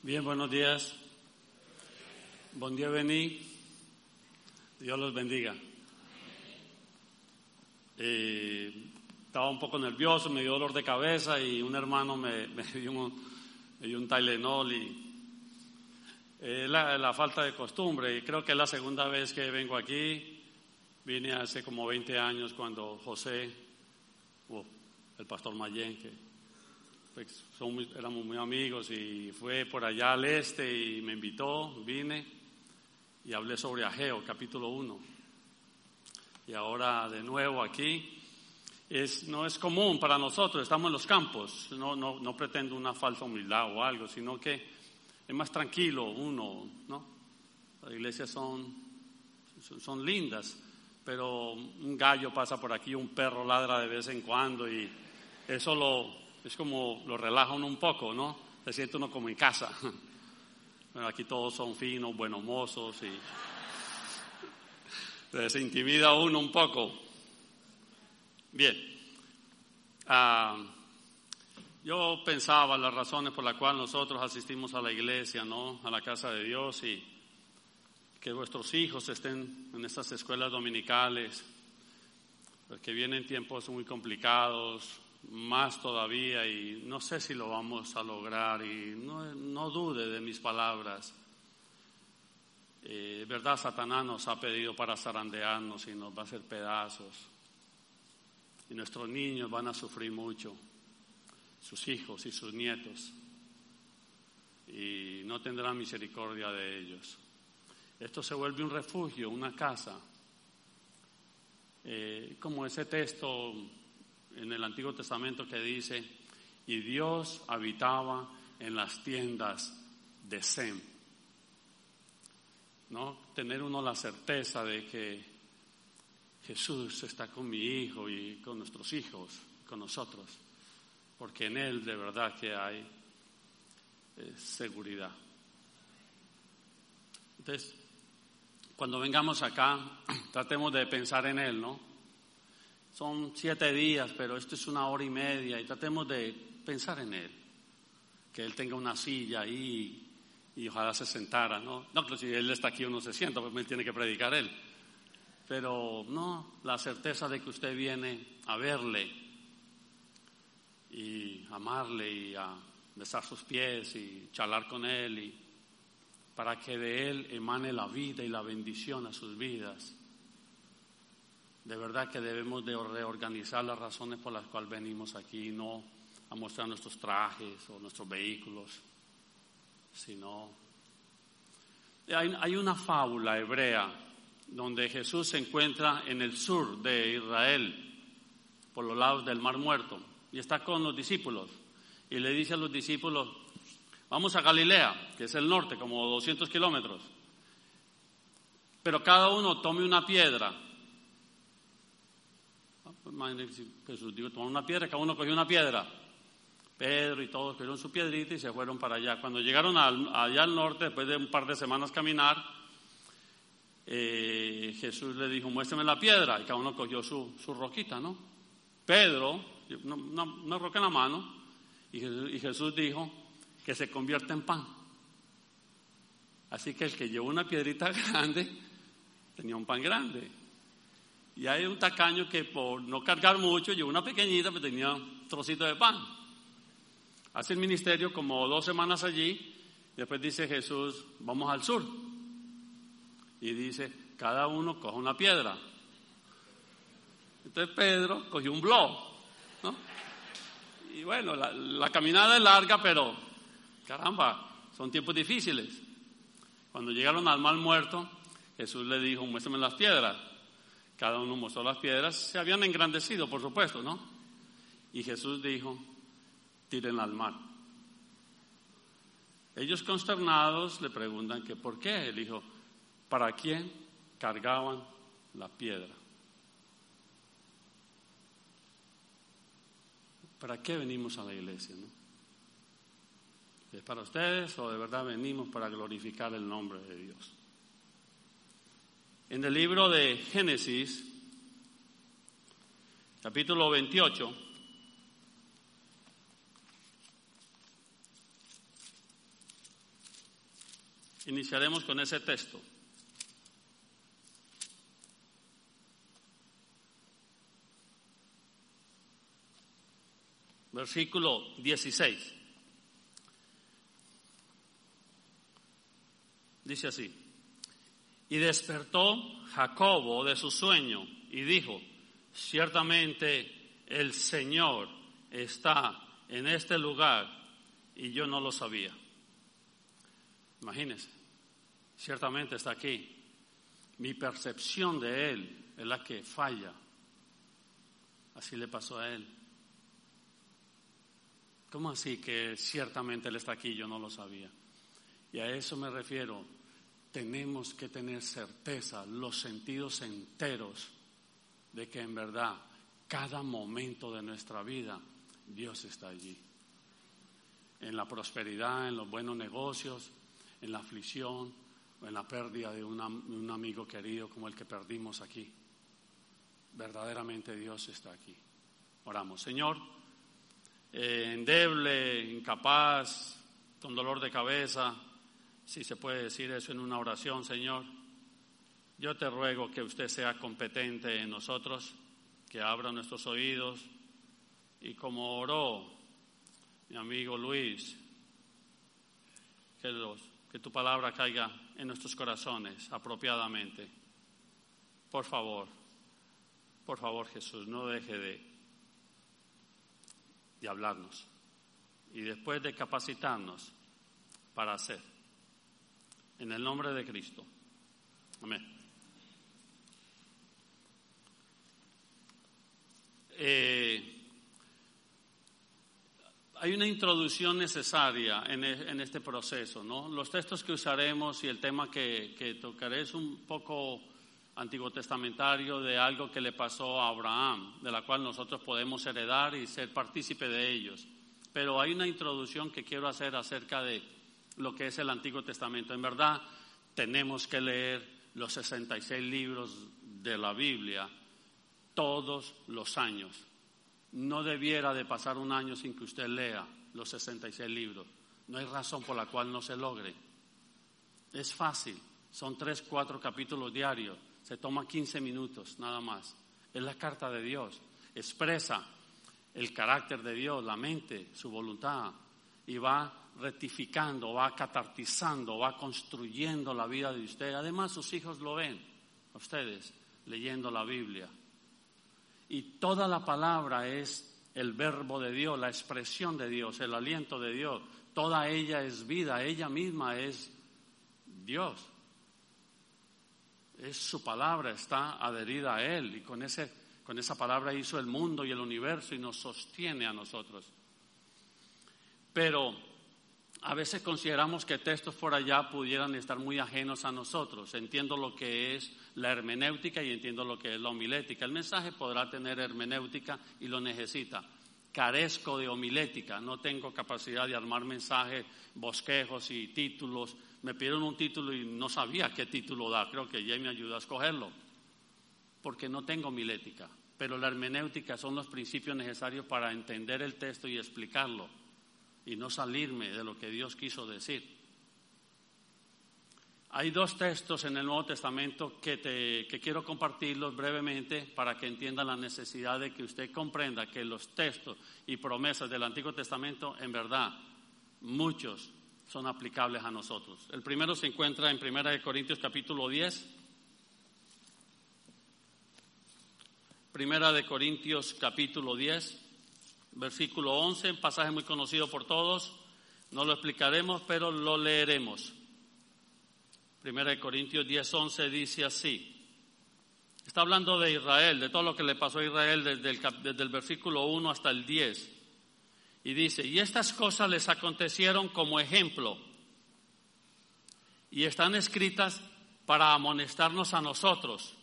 Bien, buenos días. Buen día, vení. Dios los bendiga. Eh, estaba un poco nervioso, me dio dolor de cabeza y un hermano me, dio, un, me dio un Tylenol y eh, la, falta de costumbre. Creo que es la segunda vez que vengo aquí. Vine hace como 20 años cuando José, oh, el pastor Mayén, que pues, éramos muy amigos y fue por allá al este y me invitó, vine y hablé sobre Ageo, capítulo 1. Y ahora de nuevo aquí. Es, no es común para nosotros, estamos en los campos, no, no, no pretendo una falsa humildad o algo, sino que es más tranquilo uno, ¿no? Las iglesias son, son, son lindas, pero un gallo pasa por aquí, un perro ladra de vez en cuando y eso lo, es como lo relaja uno un poco, ¿no? Se siente uno como en casa. Aquí todos son finos, buenos mozos y se intimida uno un poco. Bien. Ah, yo pensaba las razones por las cuales nosotros asistimos a la iglesia, ¿no? A la casa de Dios y que vuestros hijos estén en estas escuelas dominicales, porque vienen tiempos muy complicados, más todavía y no sé si lo vamos a lograr y no, no dude de mis palabras. Eh, verdad, Satanás nos ha pedido para zarandearnos y nos va a hacer pedazos. Y nuestros niños van a sufrir mucho, sus hijos y sus nietos. Y no tendrán misericordia de ellos. Esto se vuelve un refugio, una casa. Eh, como ese texto en el Antiguo Testamento que dice, y Dios habitaba en las tiendas de Sem. ¿No? Tener uno la certeza de que Jesús está con mi hijo y con nuestros hijos, con nosotros, porque en Él de verdad que hay eh, seguridad. Entonces, cuando vengamos acá, tratemos de pensar en Él, ¿no? Son siete días, pero esto es una hora y media y tratemos de pensar en Él. Que Él tenga una silla ahí y ojalá se sentara, ¿no? No, si Él está aquí uno se sienta, pues Él tiene que predicar Él. Pero no, la certeza de que usted viene a verle y amarle y a besar sus pies y charlar con Él y para que de Él emane la vida y la bendición a sus vidas. De verdad que debemos de reorganizar las razones por las cuales venimos aquí, no a mostrar nuestros trajes o nuestros vehículos, sino... Hay, hay una fábula hebrea donde Jesús se encuentra en el sur de Israel, por los lados del Mar Muerto, y está con los discípulos, y le dice a los discípulos, vamos a Galilea, que es el norte, como 200 kilómetros, pero cada uno tome una piedra Jesús dijo, toma una piedra, cada uno cogió una piedra. Pedro y todos cogieron su piedrita y se fueron para allá. Cuando llegaron al, allá al norte, después de un par de semanas caminar, eh, Jesús le dijo, muéstrame la piedra, y cada uno cogió su, su roquita, ¿no? Pedro, una, roca en la mano, y Jesús, y Jesús dijo que se convierte en pan. Así que el que llevó una piedrita grande tenía un pan grande. Y hay un tacaño que por no cargar mucho llevó una pequeñita, pero tenía un trocito de pan. Hace el ministerio como dos semanas allí, después dice Jesús, vamos al sur. Y dice, cada uno coge una piedra. Entonces Pedro cogió un blog. ¿no? Y bueno, la, la caminada es larga, pero caramba, son tiempos difíciles. Cuando llegaron al mal muerto, Jesús le dijo, muéstrame las piedras. Cada uno mostró las piedras, se habían engrandecido, por supuesto, ¿no? Y Jesús dijo, tírenla al mar. Ellos consternados le preguntan que por qué. Él dijo, ¿para quién cargaban la piedra? ¿Para qué venimos a la iglesia? No? ¿Es para ustedes o de verdad venimos para glorificar el nombre de Dios? En el libro de Génesis, capítulo 28, Iniciaremos con ese texto. Versículo 16. Dice así. Y despertó Jacobo de su sueño y dijo, ciertamente el Señor está en este lugar y yo no lo sabía. Imagínense, ciertamente está aquí. Mi percepción de Él es la que falla. Así le pasó a Él. ¿Cómo así que ciertamente Él está aquí y yo no lo sabía? Y a eso me refiero. Tenemos que tener certeza, los sentidos enteros, de que en verdad cada momento de nuestra vida Dios está allí. En la prosperidad, en los buenos negocios, en la aflicción en la pérdida de, un amigo querido como el que perdimos aquí. Verdaderamente Dios está aquí. Oramos, Señor, eh, endeble, incapaz, con dolor de cabeza, si se puede decir eso en una oración, Señor, yo te ruego que usted sea competente en nosotros, que abra nuestros oídos y como oró mi amigo Luis, que, que tu palabra caiga en nuestros corazones apropiadamente. Por favor, por favor Jesús, no deje de, de hablarnos y después de capacitarnos para hacer. En el nombre de Cristo. Amén. Eh, hay una introducción necesaria e, en, este proceso, ¿no? Los textos que usaremos y el tema que, que tocaré es un poco antiguo testamentario de algo que le pasó a Abraham, de la cual nosotros podemos heredar y ser partícipe de ellos. Pero hay una introducción que quiero hacer acerca de lo que es el Antiguo Testamento. En verdad, tenemos que leer los 66 libros de la Biblia todos los años. No debiera de pasar un año sin que usted lea los 66 libros. No hay razón por la cual no se logre. Es fácil. Son tres, cuatro capítulos diarios. Se toma 15 minutos nada más. Es la carta de Dios. Expresa el carácter de Dios, la mente, su voluntad. Y va rectificando, va catartizando, va construyendo la vida de usted. Además, sus hijos lo ven, ustedes, leyendo la Biblia. Y toda la palabra es el verbo de Dios, la expresión de Dios, el aliento de Dios. Toda ella es vida, ella misma es Dios. Es su palabra, está adherida a Él y con, ese, con esa palabra hizo el mundo y el universo y nos sostiene a nosotros. Pero a veces consideramos que textos por allá pudieran estar muy ajenos a nosotros. Entiendo lo que es la hermenéutica y entiendo lo que es la homilética. El mensaje podrá tener hermenéutica y lo necesita. Carezco de homilética, no tengo capacidad de armar mensajes, bosquejos y títulos. Me pidieron un título y no sabía qué título dar. Creo que ya me ayuda a escogerlo, porque no tengo homilética. Pero la hermenéutica son los principios necesarios para entender el texto y explicarlo y no salirme de lo que Dios quiso decir. Hay dos textos en el Nuevo Testamento que, te, que quiero compartirlos brevemente para que entienda la necesidad de que usted comprenda que los textos y promesas del Antiguo Testamento, en verdad, muchos son aplicables a nosotros. El primero se encuentra en 1 Corintios capítulo 10. Primera de Corintios capítulo 10 versículo 11, un pasaje muy conocido por todos. No lo explicaremos, pero lo leeremos. Primera de Corintios 10, 11 dice así. Está hablando de Israel, de todo lo que le pasó a Israel desde el, desde el versículo 1 hasta el 10. Y dice, y estas cosas les acontecieron como ejemplo y están escritas para amonestarnos a nosotros,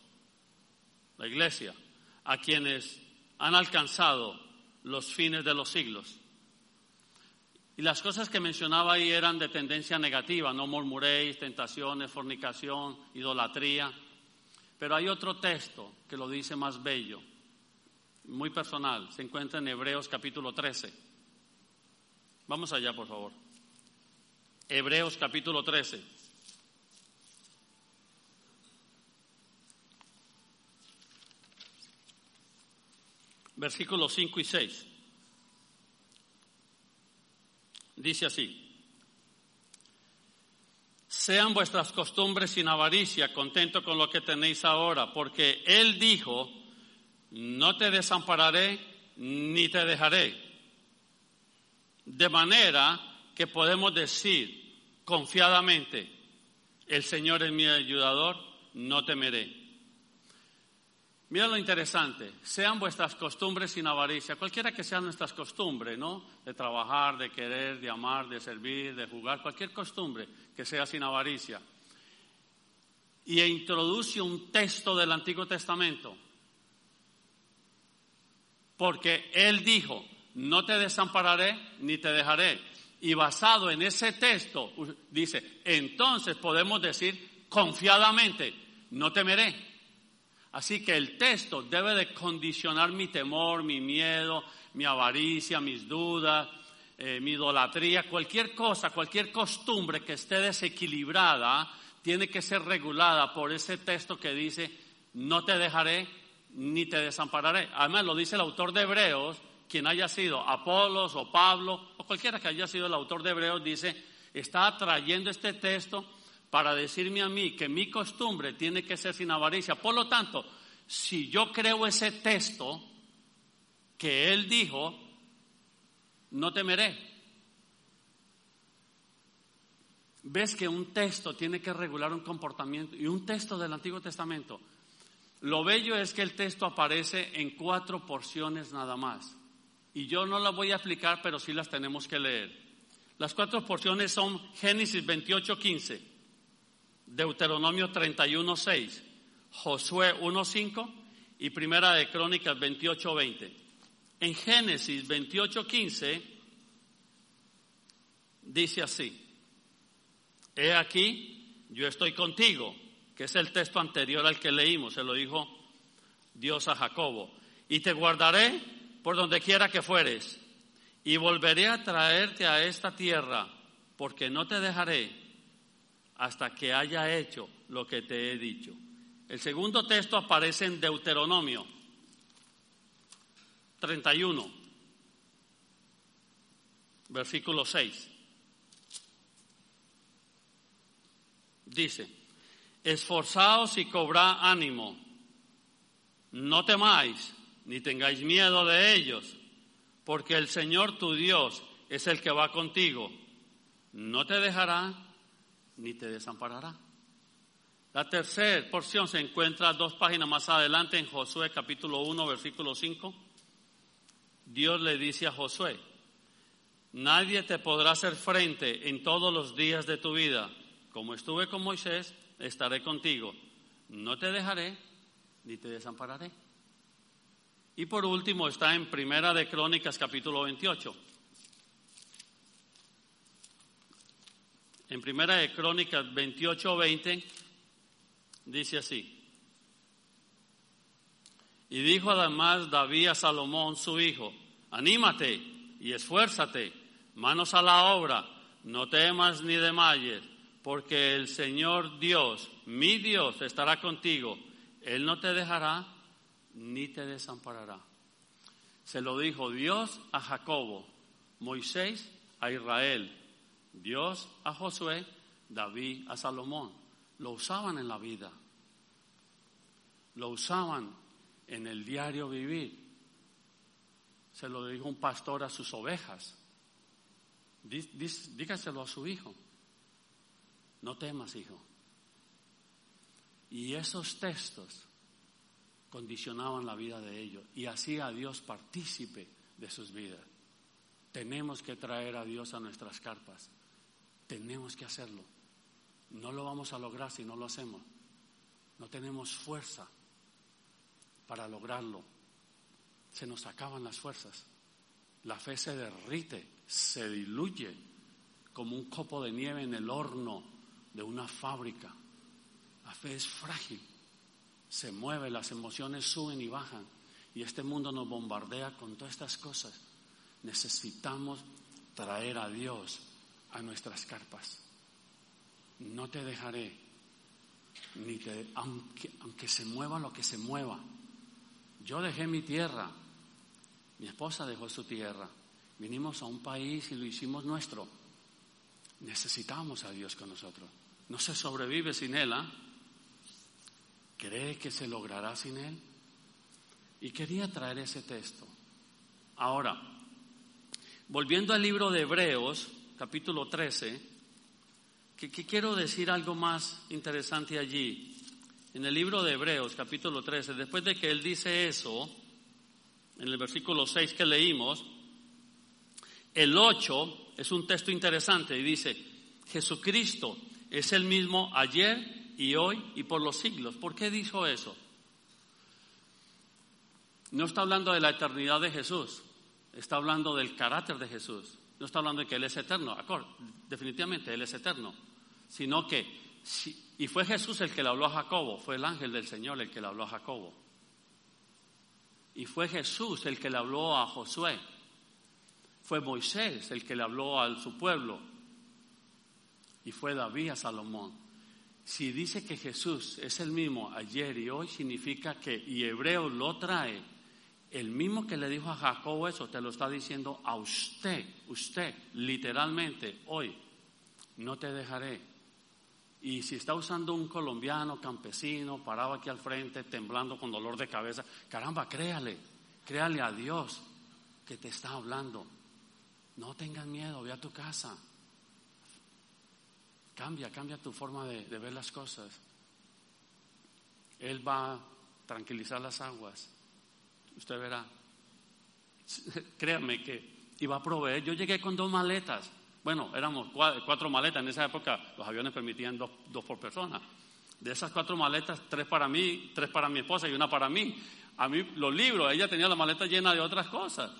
la iglesia, a quienes han alcanzado los fines de los siglos. Y las cosas que mencionaba ahí eran de tendencia negativa, no murmuréis, tentaciones, fornicación, idolatría. Pero hay otro texto que lo dice más bello, muy personal, se encuentra en Hebreos capítulo 13. Vamos allá, por favor. Hebreos capítulo 13. Versículos 5 y 6. Dice así. Sean vuestras costumbres sin avaricia, contento con lo que tenéis ahora, porque Él dijo, no te desampararé ni te dejaré. De manera que podemos decir confiadamente, el Señor es mi ayudador, no temeré. Mira lo interesante, sean vuestras costumbres sin avaricia, cualquiera que sean nuestras costumbres, ¿no? De trabajar, de querer, de amar, de servir, de jugar, cualquier costumbre que sea sin avaricia. Y introduce un texto del Antiguo Testamento, porque Él dijo, no te desampararé ni te dejaré. Y basado en ese texto, dice, entonces podemos decir confiadamente, no temeré. Así que el texto debe de condicionar mi temor, mi miedo, mi avaricia, mis dudas, eh, mi idolatría, cualquier cosa, cualquier costumbre que esté desequilibrada, tiene que ser regulada por ese texto que dice, no te dejaré ni te desampararé. Además lo dice el autor de Hebreos, quien haya sido Apolos o Pablo o cualquiera que haya sido el autor de Hebreos, dice, está trayendo este texto para decirme a mí que mi costumbre tiene que ser sin avaricia. Por lo tanto, si yo creo ese texto que él dijo, no temeré. Ves que un texto tiene que regular un comportamiento y un texto del Antiguo Testamento. Lo bello es que el texto aparece en cuatro porciones nada más. Y yo no las voy a explicar, pero sí las tenemos que leer. Las cuatro porciones son Génesis 28, 15. Deuteronomio 31, 6, Josué 1, 5 y Primera de Crónicas 28, 20. En Génesis 28, 15 dice así, he aquí, yo estoy contigo, que es el texto anterior al que leímos, se lo dijo Dios a Jacobo, y te guardaré por donde quiera que fueres, y volveré a traerte a esta tierra, porque no te dejaré hasta que haya hecho lo que te he dicho. El segundo texto aparece en Deuteronomio 31, versículo 6. Dice, esforzaos y cobrad ánimo, no temáis ni tengáis miedo de ellos, porque el Señor tu Dios es el que va contigo, no te dejará ni te desamparará. La tercera porción se encuentra dos páginas más adelante en Josué capítulo 1 versículo 5. Dios le dice a Josué, nadie te podrá hacer frente en todos los días de tu vida. Como estuve con Moisés, estaré contigo. No te dejaré ni te desampararé. Y por último está en Primera de Crónicas capítulo 28. En Primera de Crónicas 28, 20, dice así. Y dijo además David a Salomón, su hijo, anímate y esfuérzate, manos a la obra, no temas ni desmayes, porque el Señor Dios, mi Dios, estará contigo. Él no te dejará ni te desamparará. Se lo dijo Dios a Jacobo, Moisés a Israel, Dios a Josué, David a Salomón. Lo usaban en la vida. Lo usaban en el diario vivir. Se lo dijo un pastor a sus ovejas. dígaselo a su hijo. No temas, hijo. Y esos textos condicionaban la vida de ellos y hacía a Dios partícipe de sus vidas. Tenemos que traer a Dios a nuestras carpas. Tenemos que hacerlo. No lo vamos a lograr si no lo hacemos. No tenemos fuerza para lograrlo. Se nos acaban las fuerzas. La fe se derrite, se diluye como un copo de nieve en el horno de una fábrica. La fe es frágil, se mueve, las emociones suben y bajan. Y este mundo nos bombardea con todas estas cosas. Necesitamos traer a Dios a nuestras carpas. No te dejaré, ni te, aunque, aunque se mueva lo que se mueva. Yo dejé mi tierra Mi esposa dejó su tierra. Vinimos a un país y lo hicimos nuestro. Necesitamos a Dios con nosotros. No se sobrevive sin Él. ¿ah? ¿Cree que se logrará sin Él? Y quería traer ese texto. Ahora, volviendo al libro de Hebreos, capítulo 13, que, quiero decir algo más interesante allí. En el libro de Hebreos, capítulo 13, después de que él dice eso, en el versículo 6 que leímos, el 8 es un texto interesante y dice, Jesucristo es el mismo ayer y hoy y por los siglos. ¿Por qué dijo eso? No está hablando de la eternidad de Jesús, está hablando del carácter de Jesús. No está hablando de que Él es eterno, definitivamente Él es eterno, sino que, y fue Jesús el que le habló a Jacobo, fue el ángel del Señor el que le habló a Jacobo. Y fue Jesús el que le habló a Josué. Fue Moisés el que le habló a su pueblo. Y fue David a Salomón. Si dice que Jesús es el mismo ayer y hoy, significa que, y Hebreo lo trae, el mismo que le dijo a Jacobo eso, te lo está diciendo a usted, usted, literalmente, hoy, no te dejaré. Y si está usando un colombiano campesino parado aquí al frente, temblando con dolor de cabeza, caramba, créale, créale a Dios que te está hablando. No tengas miedo, ve a tu casa. Cambia, cambia tu forma de, de ver las cosas. Él va a tranquilizar las aguas. Usted verá. Créame que iba a proveer. Yo llegué con dos maletas. Bueno, éramos cuatro maletas. En esa época los aviones permitían dos, por persona. De esas cuatro maletas, tres para mí, tres para mi esposa y una para mí. A mí los libros, ella tenía la maleta llena de otras cosas.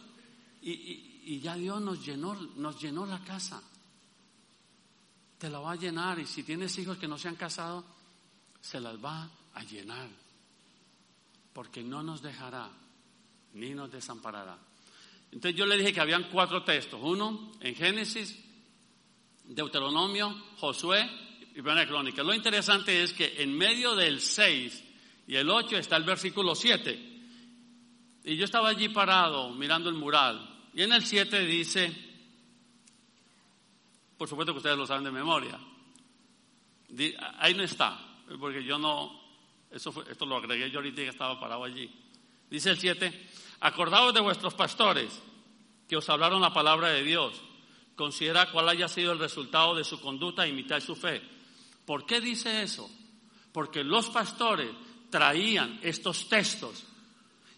Y, ya Dios nos llenó, nos llenó la casa. Te la va a llenar y si tienes hijos que no se han casado, se las va a llenar. Porque no nos dejará ni nos desamparará. Entonces yo le dije que habían cuatro textos. Uno en Génesis, Deuteronomio, Josué y Primera Crónica. Lo interesante es que en medio del 6 y el 8 está el versículo 7. Y yo estaba allí parado mirando el mural. Y en el 7 dice, por supuesto que ustedes lo saben de memoria. Ahí no está, porque yo no, eso esto lo agregué yo ahorita que estaba parado allí. Dice el 7, acordaos de vuestros pastores que os hablaron la palabra de Dios Considera cuál haya sido el resultado de su conducta e imitar su fe. ¿Por qué dice eso? Porque los pastores traían estos textos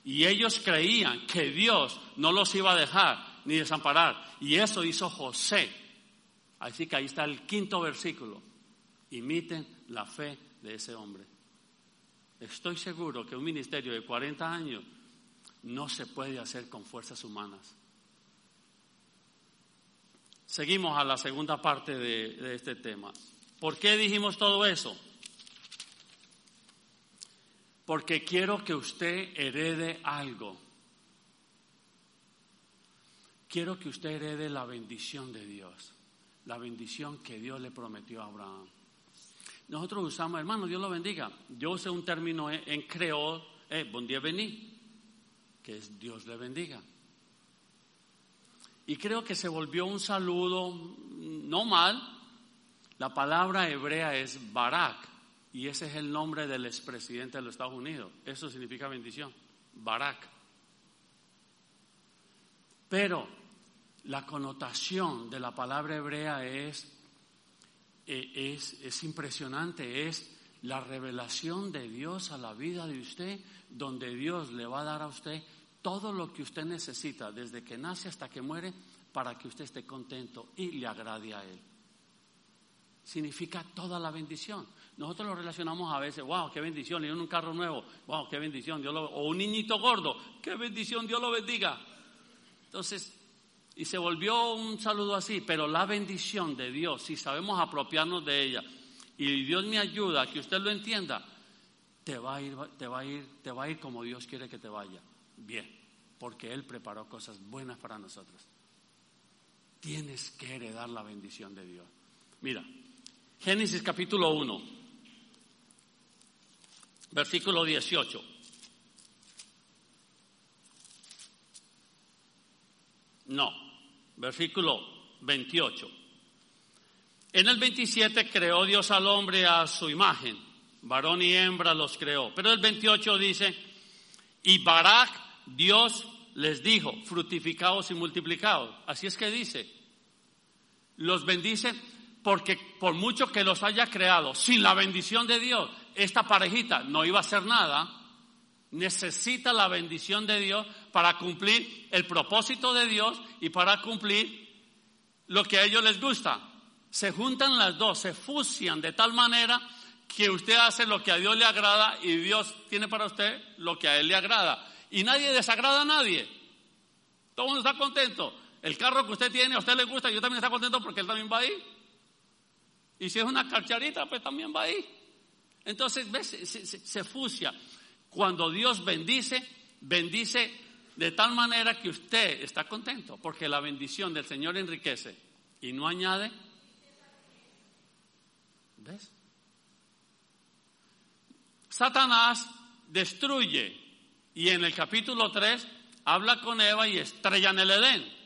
y ellos creían que Dios no los iba a dejar ni desamparar. Y eso hizo José. Así que ahí está el quinto versículo. Imiten la fe de ese hombre. Estoy seguro que un ministerio de 40 años no se puede hacer con fuerzas humanas. Seguimos a la segunda parte de, este tema. ¿Por qué dijimos todo eso? Porque quiero que usted herede algo. Quiero que usted herede la bendición de Dios, la bendición que Dios le prometió a Abraham. Nosotros usamos, hermano, Dios lo bendiga. Yo usé un término en, creol, eh, bon día vení, que es Dios le bendiga. Y creo que se volvió un saludo no mal. La palabra hebrea es Barak y ese es el nombre del expresidente de los Estados Unidos. Eso significa bendición, Barak. Pero la connotación de la palabra hebrea es, e, es, es impresionante, es la revelación de Dios a la vida de usted, donde Dios le va a dar a usted todo lo que usted necesita desde que nace hasta que muere para que usted esté contento y le agrade a Él. Significa toda la bendición. Nosotros lo relacionamos a veces, wow, qué bendición, le un carro nuevo, wow, qué bendición, Dios lo, o un niñito gordo, qué bendición, Dios lo bendiga. Entonces, y se volvió un saludo así, pero la bendición de Dios, si sabemos apropiarnos de ella, y Dios me ayuda a que usted lo entienda, te va a ir, te va a ir, te va a ir como Dios quiere que te vaya bien, porque Él preparó cosas buenas para nosotros. Tienes que heredar la bendición de Dios. Mira, Génesis capítulo 1, versículo 18. No, versículo 28. En el 27 creó Dios al hombre a su imagen, varón y hembra los creó. Pero el 28 dice, y Barak, Dios les dijo, fructificados y multiplicados. Así es que dice, los bendice porque por mucho que los haya creado, sin la bendición de Dios, esta parejita no iba a hacer nada. Necesita la bendición de Dios para cumplir el propósito de Dios y para cumplir lo que a ellos les gusta. Se juntan las dos, se fusian de tal manera que usted hace lo que a Dios le agrada y Dios tiene para usted lo que a Él le agrada. Y nadie desagrada a nadie. Todo el mundo está contento. El carro que usted tiene, a usted le gusta, yo también está contento porque Él también va ahí. Y si es una carcharita, pues también va ahí. Entonces, ¿ves? Se, se, fusia. Cuando Dios bendice, bendice de tal manera que usted está contento, porque la bendición del Señor enriquece y no añade. ¿Ves? Satanás destruye y en el capítulo 3 habla con Eva y estrella en el Edén,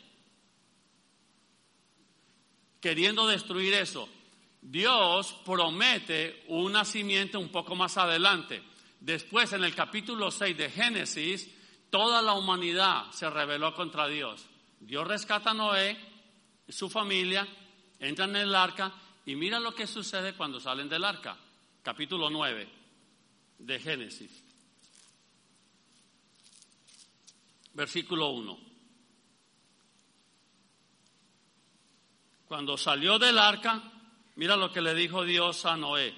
queriendo destruir eso. Dios promete un nacimiento un poco más adelante. Después, en el capítulo 6 de Génesis, toda la humanidad se rebeló contra Dios. Dios rescata a Noé, su familia, entran en el arca y mira lo que sucede cuando salen del arca. Capítulo 9 de Génesis. Versículo 1. Cuando salió del arca, Mira lo que le dijo Dios a Noé.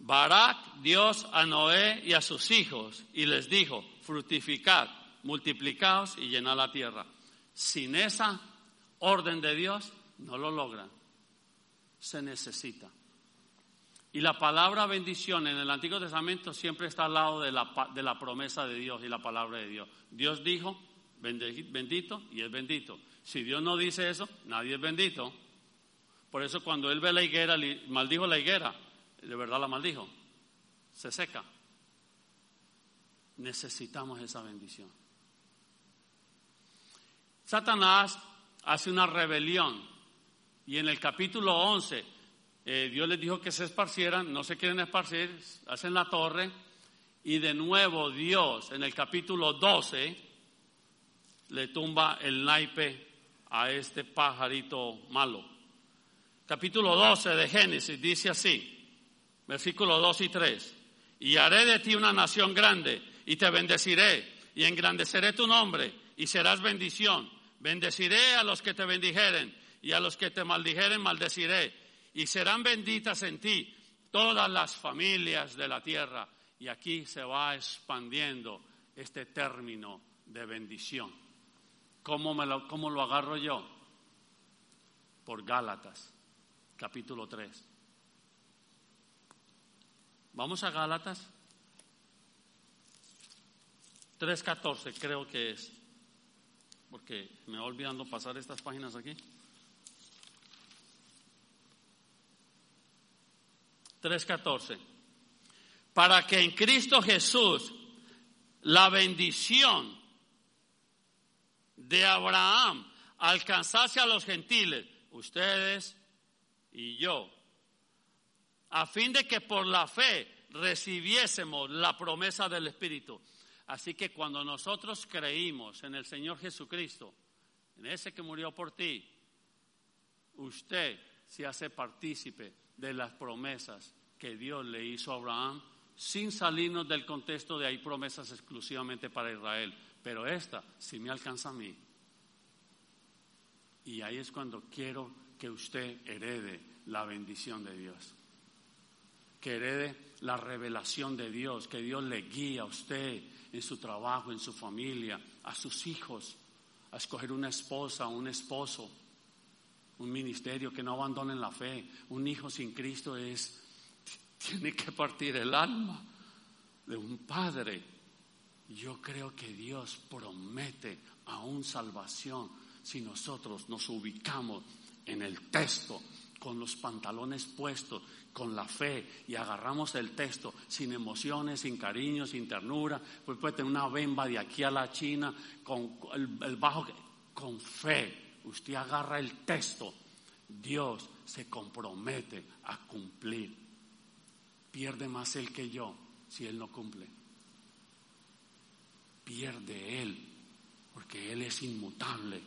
Barak Dios a Noé y a sus hijos y les dijo, fructificad, multiplicaos y llenad la tierra. Sin esa orden de Dios no lo logran. Se necesita. Y la palabra bendición en el Antiguo Testamento siempre está al lado de la, de la promesa de Dios y la palabra de Dios. Dios dijo, bendito y es bendito. Si Dios no dice eso, nadie es bendito. Por eso cuando él ve la higuera, maldijo la higuera, de verdad la maldijo, se seca. Necesitamos esa bendición. Satanás hace una rebelión. Y en el capítulo 11 eh, Dios les dijo que se esparcieran, no se quieren esparcir, hacen la torre. Y de nuevo Dios en el capítulo 12 le tumba el naipe a este pajarito malo. Capítulo 12 de Génesis dice así, versículos 2 y 3, y haré de ti una nación grande y te bendeciré y engrandeceré tu nombre y serás bendición. Bendeciré a los que te bendijeren y a los que te maldijeren maldeciré y serán benditas en ti todas las familias de la tierra. Y aquí se va expandiendo este término de bendición. ¿Cómo, me lo, cómo lo agarro yo? Por Gálatas capítulo 3. Vamos a Gálatas 3.14, creo que es, porque me va olvidando pasar estas páginas aquí. 3.14. Para que en Cristo Jesús la bendición de Abraham alcanzase a los gentiles, ustedes y yo, a fin de que por la fe recibiésemos la promesa del Espíritu. Así que cuando nosotros creímos en el Señor Jesucristo, en ese que murió por ti, usted se hace partícipe de las promesas que Dios le hizo a Abraham, sin salirnos del contexto de hay promesas exclusivamente para Israel, pero esta sí me alcanza a mí. Y ahí es cuando quiero que usted herede la bendición de Dios. Que herede la revelación de Dios, que Dios le guíe a usted en su trabajo, en su familia, a sus hijos, a escoger una esposa, un esposo, un ministerio que no abandonen la fe. Un hijo sin Cristo es, tiene que partir el alma de un padre. Yo creo que Dios promete aún salvación si nosotros nos ubicamos en el texto, con los pantalones puestos, con la fe, y agarramos el texto sin emociones, sin cariño, sin ternura, pues puede tener una bemba de aquí a la China, con el, bajo, con fe, usted agarra el texto, Dios se compromete a cumplir. Pierde más él que yo si él no cumple. Pierde él, porque él es inmutable.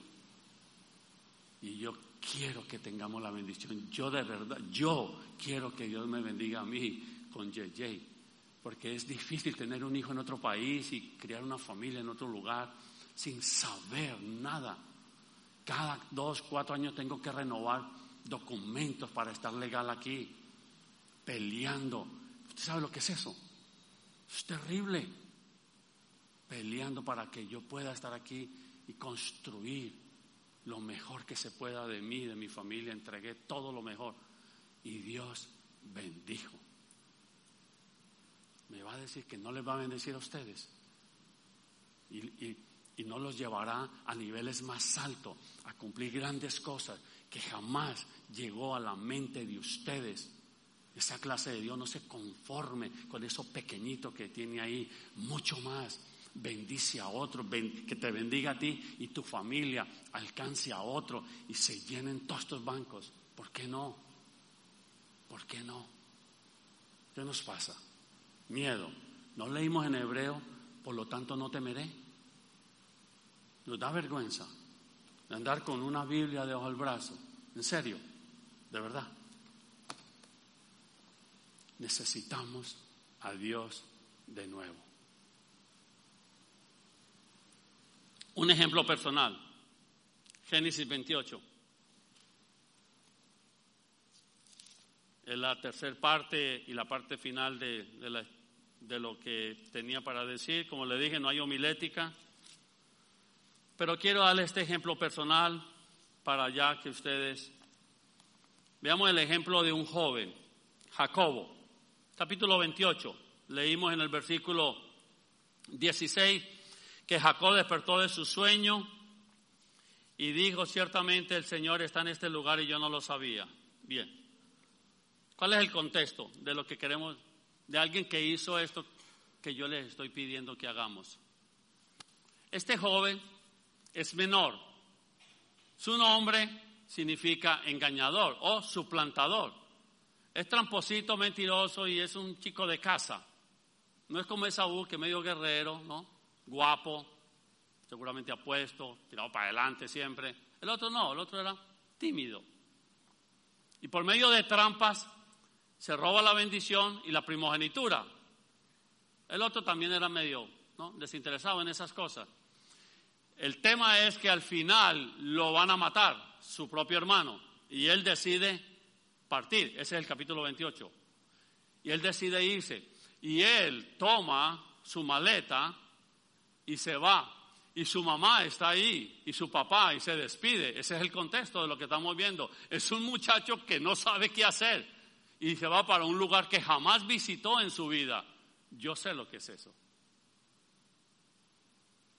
Y yo quiero que tengamos la bendición. Yo de verdad, yo quiero que Dios me bendiga a mí con JJ, porque es difícil tener un hijo en otro país y criar una familia en otro lugar sin saber nada. Cada dos, cuatro años tengo que renovar documentos para estar legal aquí, peleando. ¿Usted sabe lo que es eso? Es terrible. Peleando para que yo pueda estar aquí y construir lo mejor que se pueda de mí, de mi familia. Entregué todo lo mejor. Y Dios bendijo. ¿Me va a decir que no les va a bendecir a ustedes? Y, y no los llevará a niveles más altos, a cumplir grandes cosas que jamás llegó a la mente de ustedes. Esa clase de Dios no se conforme con eso pequeñito que tiene ahí, mucho más. Bendice a otro, que te bendiga a ti y tu familia, alcance a otro y se llenen todos estos bancos. ¿Por qué no? ¿Por qué no? ¿Qué nos pasa? Miedo. No leímos en hebreo, por lo tanto no temeré. Nos da vergüenza andar con una Biblia debajo del brazo. En serio, de verdad. Necesitamos a Dios de nuevo. Un ejemplo personal. Génesis 28. Es la tercera parte y la parte final de, de lo que tenía para decir. Como le dije, no hay homilética. Pero quiero darle este ejemplo personal para ya que ustedes veamos el ejemplo de un joven, Jacobo, capítulo 28. Leímos en el versículo 16 que Jacob despertó de su sueño y dijo, ciertamente el Señor está en este lugar y yo no lo sabía. Bien. ¿Cuál es el contexto de lo que queremos, de alguien que hizo esto que yo les estoy pidiendo que hagamos? Este joven es menor. Su nombre significa engañador o suplantador. Es tramposito, mentiroso y es un chico de casa. No es como Esaú, que es medio guerrero, ¿no? Guapo, seguramente apuesto, tirado para adelante siempre. El otro no, el otro era tímido. Y por medio de trampas se roba la bendición y la primogenitura. El otro también era medio ¿no? desinteresado en esas cosas. El tema es que al final lo van a matar, su propio hermano, y él decide partir. Ese es el capítulo 28. Y él decide irse. Y él toma su maleta y se va. Y su mamá está ahí y su papá y se despide. Ese es el contexto de lo que estamos viendo. Es un muchacho que no sabe qué hacer y se va para un lugar que jamás visitó en su vida. Yo sé lo que es eso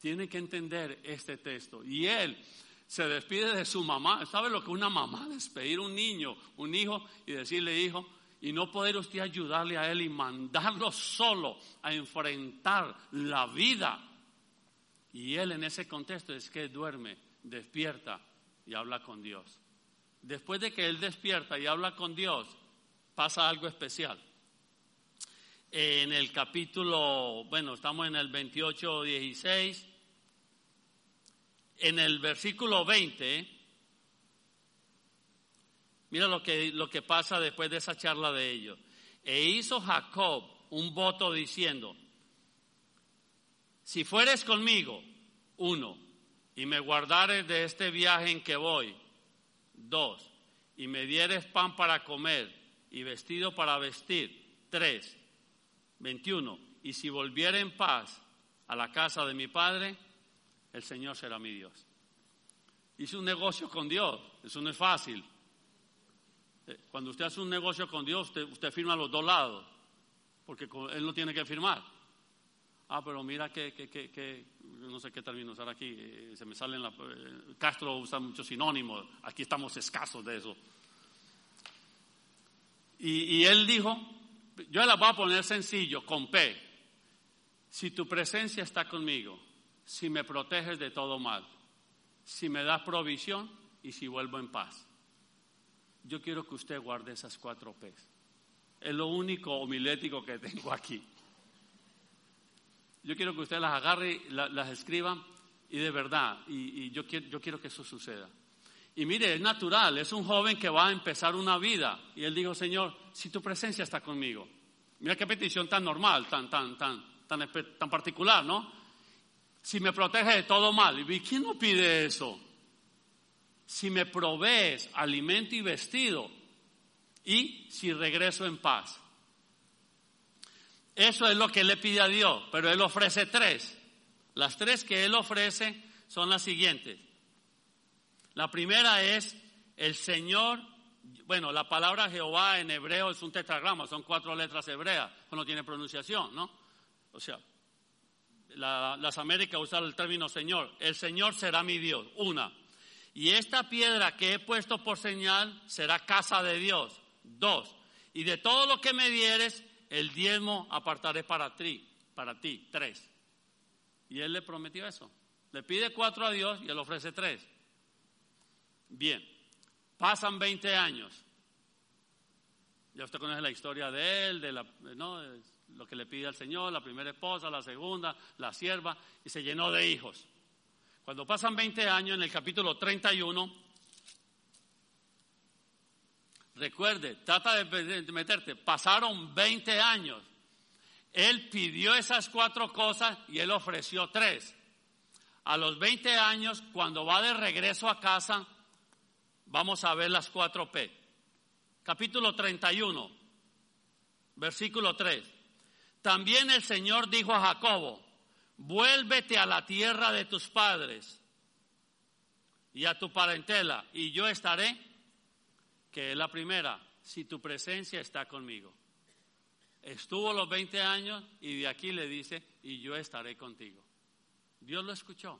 tiene que entender este texto. Y él se despide de su mamá. ¿Sabe lo que una mamá despedir un niño, un hijo, y decirle, hijo, y no poder usted ayudarle a él y mandarlo solo a enfrentar la vida? Y él en ese contexto es que duerme, despierta y habla con Dios. Después de que él despierta y habla con Dios, pasa algo especial. En el capítulo, bueno, estamos en el 28, 16 en el versículo 20, mira lo que, lo que pasa después de esa charla de ellos. E hizo Jacob un voto diciendo, si fueres conmigo, uno, y me guardares de este viaje en que voy, dos, y me dieres pan para comer y vestido para vestir, tres, veintiuno, y si volviera en paz a la casa de mi padre, el Señor será mi Dios. Hice un negocio con Dios, eso no es fácil. Eh, cuando usted hace un negocio con Dios, usted, firma los dos lados, porque Él no tiene que firmar. Ah, pero mira que, que, que, no sé qué término usar aquí, eh, se me salen la... Eh, Castro usa muchos sinónimos, aquí estamos escasos de eso. Y, y él dijo, yo la voy a poner sencillo, con P, si tu presencia está conmigo, si me proteges de todo mal. si me das provisión y si vuelvo en paz. Yo quiero que usted guarde esas cuatro P's. Es lo único homilético que tengo aquí. Yo quiero que usted las agarre, las escriba y de verdad, y, yo, quiero, yo quiero que eso suceda. Y mire, es natural, es un joven que va a empezar una vida. Y él dijo, Señor, si tu presencia está conmigo. Mira qué petición tan normal, tan, tan, tan, tan, tan particular, ¿no? Si me protege de todo mal. ¿Y quién no pide eso? Si me provees alimento y vestido. Y si regreso en paz. Eso es lo que le pide a Dios, pero él ofrece tres. Las tres que él ofrece son las siguientes. La primera es el Señor, bueno, la palabra Jehová en hebreo es un tetragrama, son cuatro letras hebreas, no tiene pronunciación, ¿no? O sea, las Américas usan el término Señor. El Señor será mi Dios, una. Y esta piedra que he puesto por señal será casa de Dios, dos. Y de todo lo que me dieres, el diezmo apartaré para ti, para ti, tres. Y él le prometió eso. Le pide cuatro a Dios y él ofrece tres. Bien, pasan 20 años. Ya usted conoce la historia de él, de la, ¿no? lo que le pide al Señor, la primera esposa, la segunda, la sierva, y se llenó de hijos. Cuando pasan 20 años, en el capítulo 31, recuerde, trata de meterte, pasaron 20 años. Él pidió esas cuatro cosas y él ofreció tres. A los 20 años, cuando va de regreso a casa, Vamos a ver las cuatro P. Capítulo 31, versículo 3. También el Señor dijo a Jacobo, vuélvete a la tierra de tus padres y a tu parentela, y yo estaré, que es la primera, si tu presencia está conmigo. Estuvo los 20 años y de aquí le dice, y yo estaré contigo. Dios lo escuchó.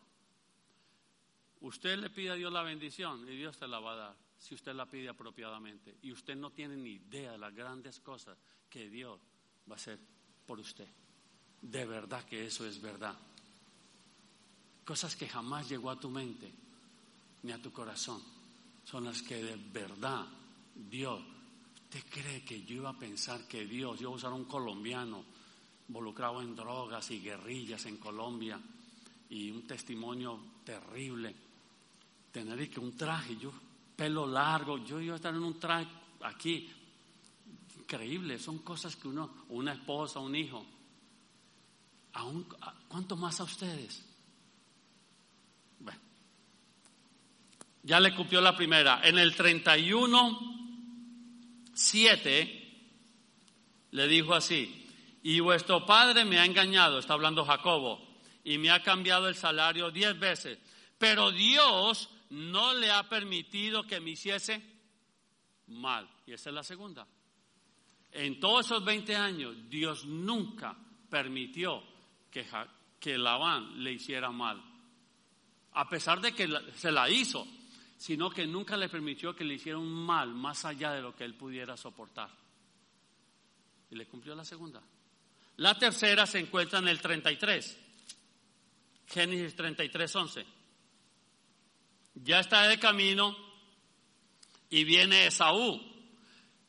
Usted le pide a Dios la bendición y Dios te la va a dar si usted la pide apropiadamente. Y usted no tiene ni idea de las grandes cosas que Dios va a hacer por usted. De verdad que eso es verdad. Cosas que jamás llegó a tu mente ni a tu corazón son las que de verdad Dios. ¿Usted cree que yo iba a pensar que Dios, yo usar un colombiano involucrado en drogas y guerrillas en Colombia y un testimonio terrible? tener que un traje, yo, pelo largo, yo iba a estar en un traje aquí. Increíble, son cosas que uno, una esposa, un hijo, aún, ¿cuánto más a ustedes? Bueno, ya le cumplió la primera. En el 31, 7, le dijo así, y vuestro padre me ha engañado, está hablando Jacobo, y me ha cambiado el salario diez veces. Pero Dios no le ha permitido que me hiciese mal. Y esa es la segunda. En todos esos 20 años, Dios nunca permitió que, que Labán le hiciera mal. A pesar de que se la hizo, sino que nunca le permitió que le hiciera un mal más allá de lo que él pudiera soportar. Y le cumplió la segunda. La tercera se encuentra en el 33. Génesis 33, 11 ya está de camino y viene Esaú.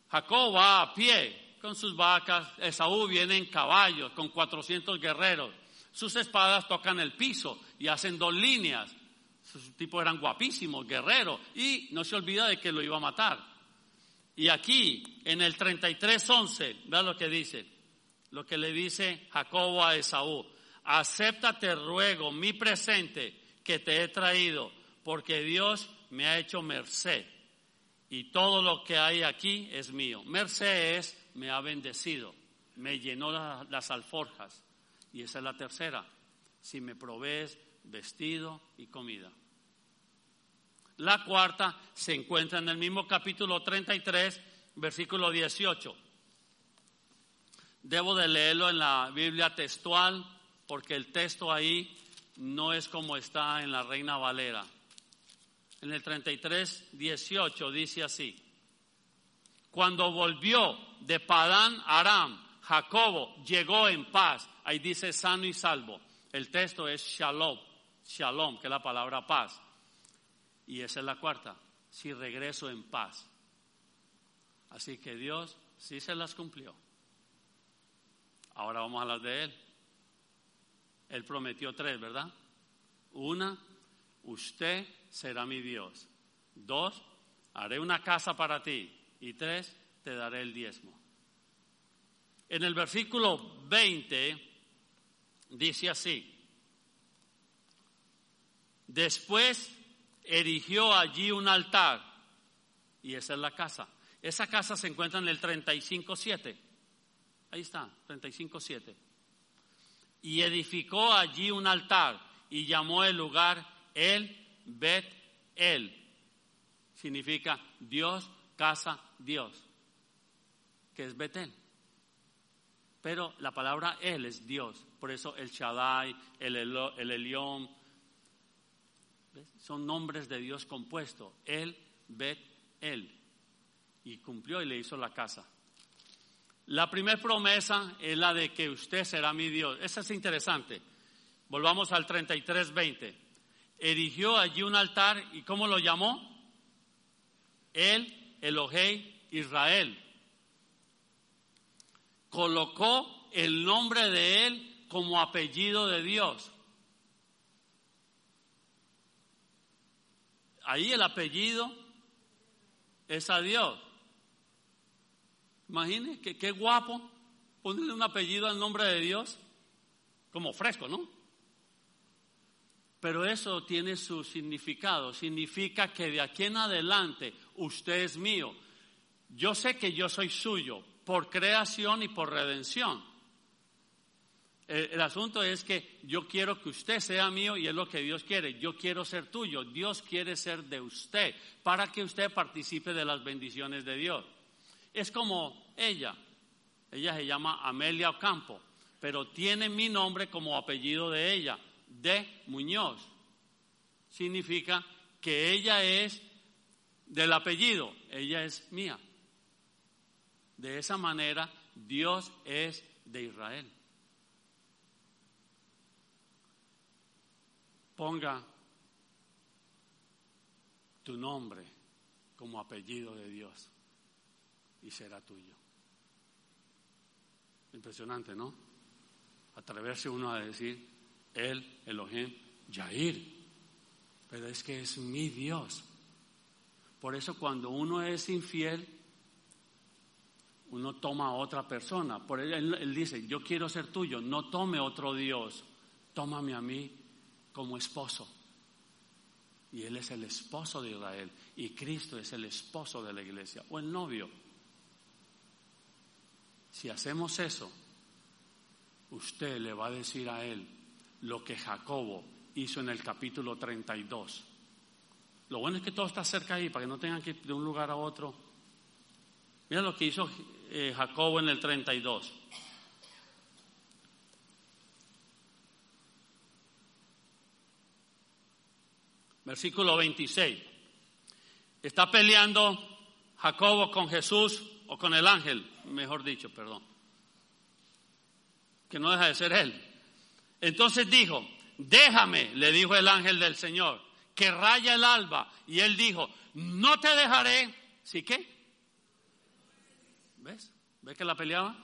Jacob va a pie con sus vacas, Esaú viene en caballos con 400 guerreros. Sus espadas tocan el piso y hacen dos líneas. Sus tipos eran guapísimos, guerreros, y no se olvida de que lo iba a matar. Y aquí, en el 33.11, vea lo que dice, lo que le dice Jacobo a Esaú. Acéptate, ruego, mi presente que te he traído porque Dios me ha hecho merced y todo lo que hay aquí es mío. Merced es, me ha bendecido, me llenó las alforjas. Y esa es la tercera, si me provees vestido y comida. La cuarta se encuentra en el mismo capítulo 33, versículo 18. Debo de leerlo en la Biblia textual porque el texto ahí no es como está en la Reina Valera en el 33, 18, dice así. Cuando volvió de Padán Aram, Jacobo llegó en paz. Ahí dice sano y salvo. El texto es shalom, shalom, que es la palabra paz. Y esa es la cuarta, si regreso en paz. Así que Dios sí se las cumplió. Ahora vamos a las de Él. Él prometió tres, ¿verdad? Una, usted será mi Dios. Dos, haré una casa para ti. Y tres, te daré el diezmo. En el versículo 20 dice así, después erigió allí un altar, y esa es la casa. Esa casa se encuentra en el 35.7. Ahí está, 35.7. Y edificó allí un altar y llamó el lugar El Bet El. Significa Dios, casa, Dios. Que es Betel. Pero la palabra Él es Dios. Por eso el Shaddai, el, el Elión, son nombres de Dios compuestos. Él, Bet, Él. Y cumplió y le hizo la casa. La primera promesa es la de que usted será mi Dios. Esa es interesante. Volvamos al 33:20. Erigió allí un altar y ¿cómo lo llamó? Él, Elohei, Israel. Colocó el nombre de él como apellido de Dios. Ahí el apellido es a Dios. Imagine que qué guapo ponerle un apellido al nombre de Dios, como fresco, ¿no? Pero eso tiene su significado. Significa que de aquí en adelante usted es mío. Yo sé que yo soy suyo por creación y por redención. El, asunto es que yo quiero que usted sea mío y es lo que Dios quiere. Yo quiero ser tuyo. Dios quiere ser de usted para que usted participe de las bendiciones de Dios. Es como ella. Ella se llama Amelia Ocampo, pero tiene mi nombre como apellido de ella, de Muñoz. Significa que ella es del apellido, ella es mía. De esa manera, Dios es de Israel. Ponga tu nombre como apellido de Dios y será tuyo. Impresionante, ¿no? Atreverse uno a decir, Él, Elohim, Yair. Pero es que es mi Dios. Por eso cuando uno es infiel, uno toma a otra persona. Por él, él dice, yo quiero ser tuyo, no tome otro Dios, tómame a mí como esposo. Y Él es el esposo de Israel y Cristo es el esposo de la iglesia o el novio. Si hacemos eso, usted le va a decir a Él lo que Jacobo hizo en el capítulo 32. Lo bueno es que todo está cerca ahí para que no tengan que ir de un lugar a otro. Mira lo que hizo eh, Jacobo en el 32. Versículo 26. Está peleando Jacobo con Jesús o con el ángel, mejor dicho, perdón. Que no deja de ser él. Entonces dijo, déjame, le dijo el ángel del Señor, que raya el alba. Y él dijo, no te dejaré. ¿Sí qué? ¿Ves? ¿Ves que la peleaba?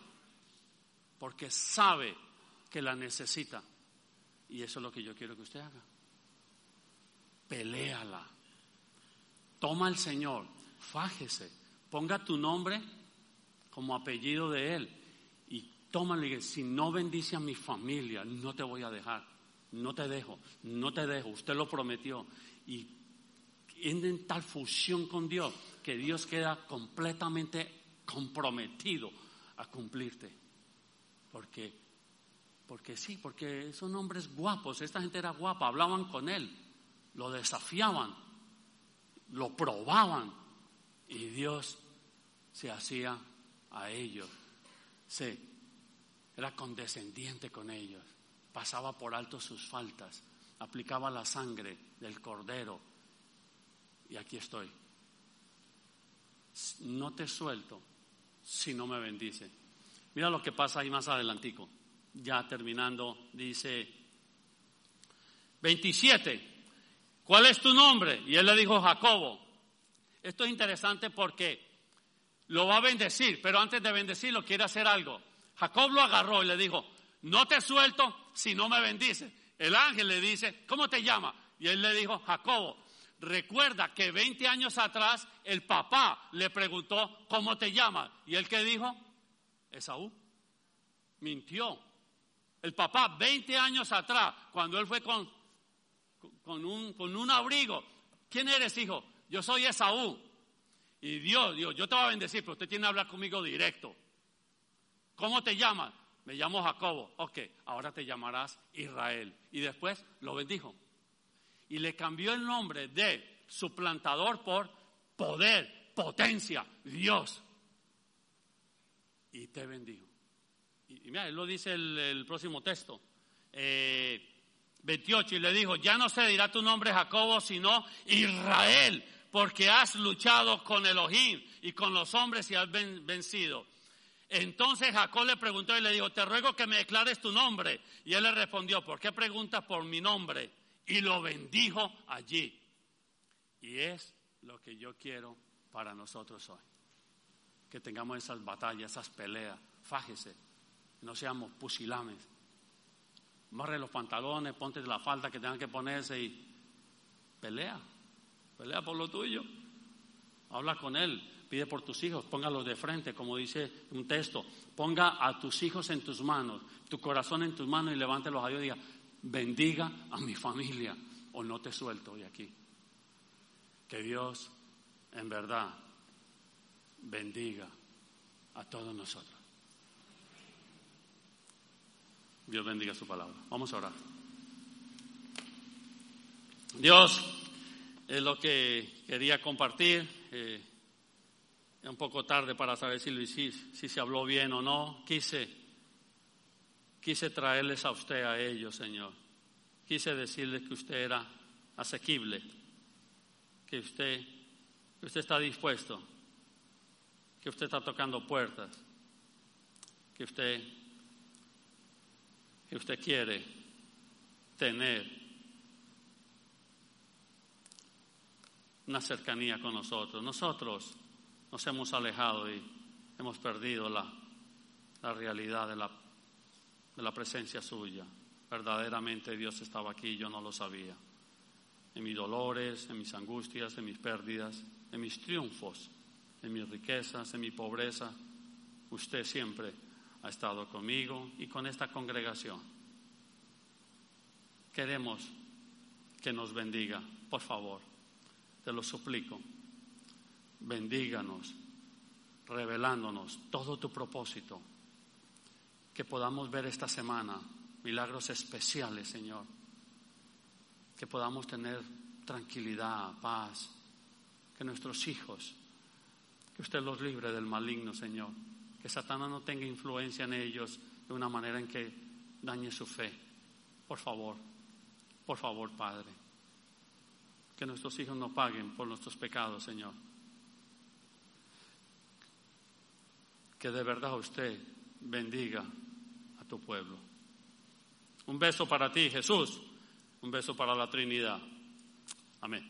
Porque sabe que la necesita. Y eso es lo que yo quiero que usted haga. Peléala. Toma al Señor, fájese, ponga tu nombre como apellido de Él y tómale, si no bendice a mi familia, no te voy a dejar, no te dejo, no te dejo, usted lo prometió. Y en tal fusión con Dios que Dios queda completamente comprometido a cumplirte. Porque, porque sí, porque son hombres guapos, esta gente era guapa, hablaban con él, lo desafiaban, lo probaban y Dios se hacía a ellos, se era condescendiente con ellos, pasaba por alto sus faltas, aplicaba la sangre del cordero y aquí estoy. No te suelto si no me bendice. Mira lo que pasa ahí más adelantico. Ya terminando, dice 27. ¿Cuál es tu nombre? Y él le dijo, Jacobo. Esto es interesante porque lo va a bendecir, pero antes de bendecirlo quiere hacer algo. Jacob lo agarró y le dijo, no te suelto si no me bendices. El ángel le dice, ¿cómo te llama? Y él le dijo, Jacobo. Recuerda que 20 años atrás el papá le preguntó, ¿cómo te llamas? Y él que dijo, Esaú. Mintió. El papá 20 años atrás, cuando él fue con, con, un, con un abrigo, ¿quién eres, hijo? Yo soy Esaú. Y Dios, Dios, yo te voy a bendecir, pero usted tiene que hablar conmigo directo. ¿Cómo te llamas? Me llamo Jacobo. Ok, ahora te llamarás Israel. Y después lo bendijo. Y le cambió el nombre de suplantador por poder, potencia, Dios. Y te bendijo. Y, mira, él lo dice el, próximo texto. 28. Eh, y le dijo, ya no se dirá tu nombre Jacobo, sino Israel, porque has luchado con Elohim y con los hombres y has vencido. Entonces Jacob le preguntó y le dijo, te ruego que me declares tu nombre. Y él le respondió, ¿por qué preguntas por mi nombre? Y lo bendijo allí. Y es lo que yo quiero para nosotros hoy. Que tengamos esas batallas, esas peleas. Fájese, no seamos pusilames. Morre los pantalones, ponte la falda que tengan que ponerse y pelea. Pelea por lo tuyo. Habla con él pide por tus hijos, póngalos de frente, como dice un texto, ponga a tus hijos en tus manos, tu corazón en tus manos y levántelos a Dios y diga, bendiga a mi familia o no te suelto hoy aquí. Que Dios en verdad bendiga a todos nosotros. Dios bendiga su palabra. Vamos a orar. Dios, es lo que quería compartir. Eh, un poco tarde para saber si, si, si se habló bien o no. Quise, quise traerles a usted, a ellos, Señor. Quise decirles que usted era asequible, que usted, que usted está dispuesto, que usted está tocando puertas, que usted, que usted quiere tener una cercanía con nosotros. Nosotros nos hemos alejado y hemos perdido la, realidad de la, de la presencia suya. Verdaderamente Dios estaba aquí y yo no lo sabía. En mis dolores, en mis angustias, en mis pérdidas, en mis triunfos, en mis riquezas, en mi pobreza, usted siempre ha estado conmigo y con esta congregación. Queremos que nos bendiga, por favor, te lo suplico. Bendíganos, revelándonos todo tu propósito, que podamos ver esta semana milagros especiales, Señor, que podamos tener tranquilidad, paz, que nuestros hijos, que usted los libre del maligno, Señor, que Satanás no tenga influencia en ellos de una manera en que dañe su fe. Por favor, por favor, Padre, que nuestros hijos no paguen por nuestros pecados, Señor que de verdad usted bendiga a tu pueblo. Un beso para ti, Jesús. Un beso para la Trinidad. Amén.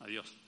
Adiós.